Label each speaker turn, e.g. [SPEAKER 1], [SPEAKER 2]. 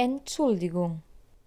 [SPEAKER 1] Entschuldigung.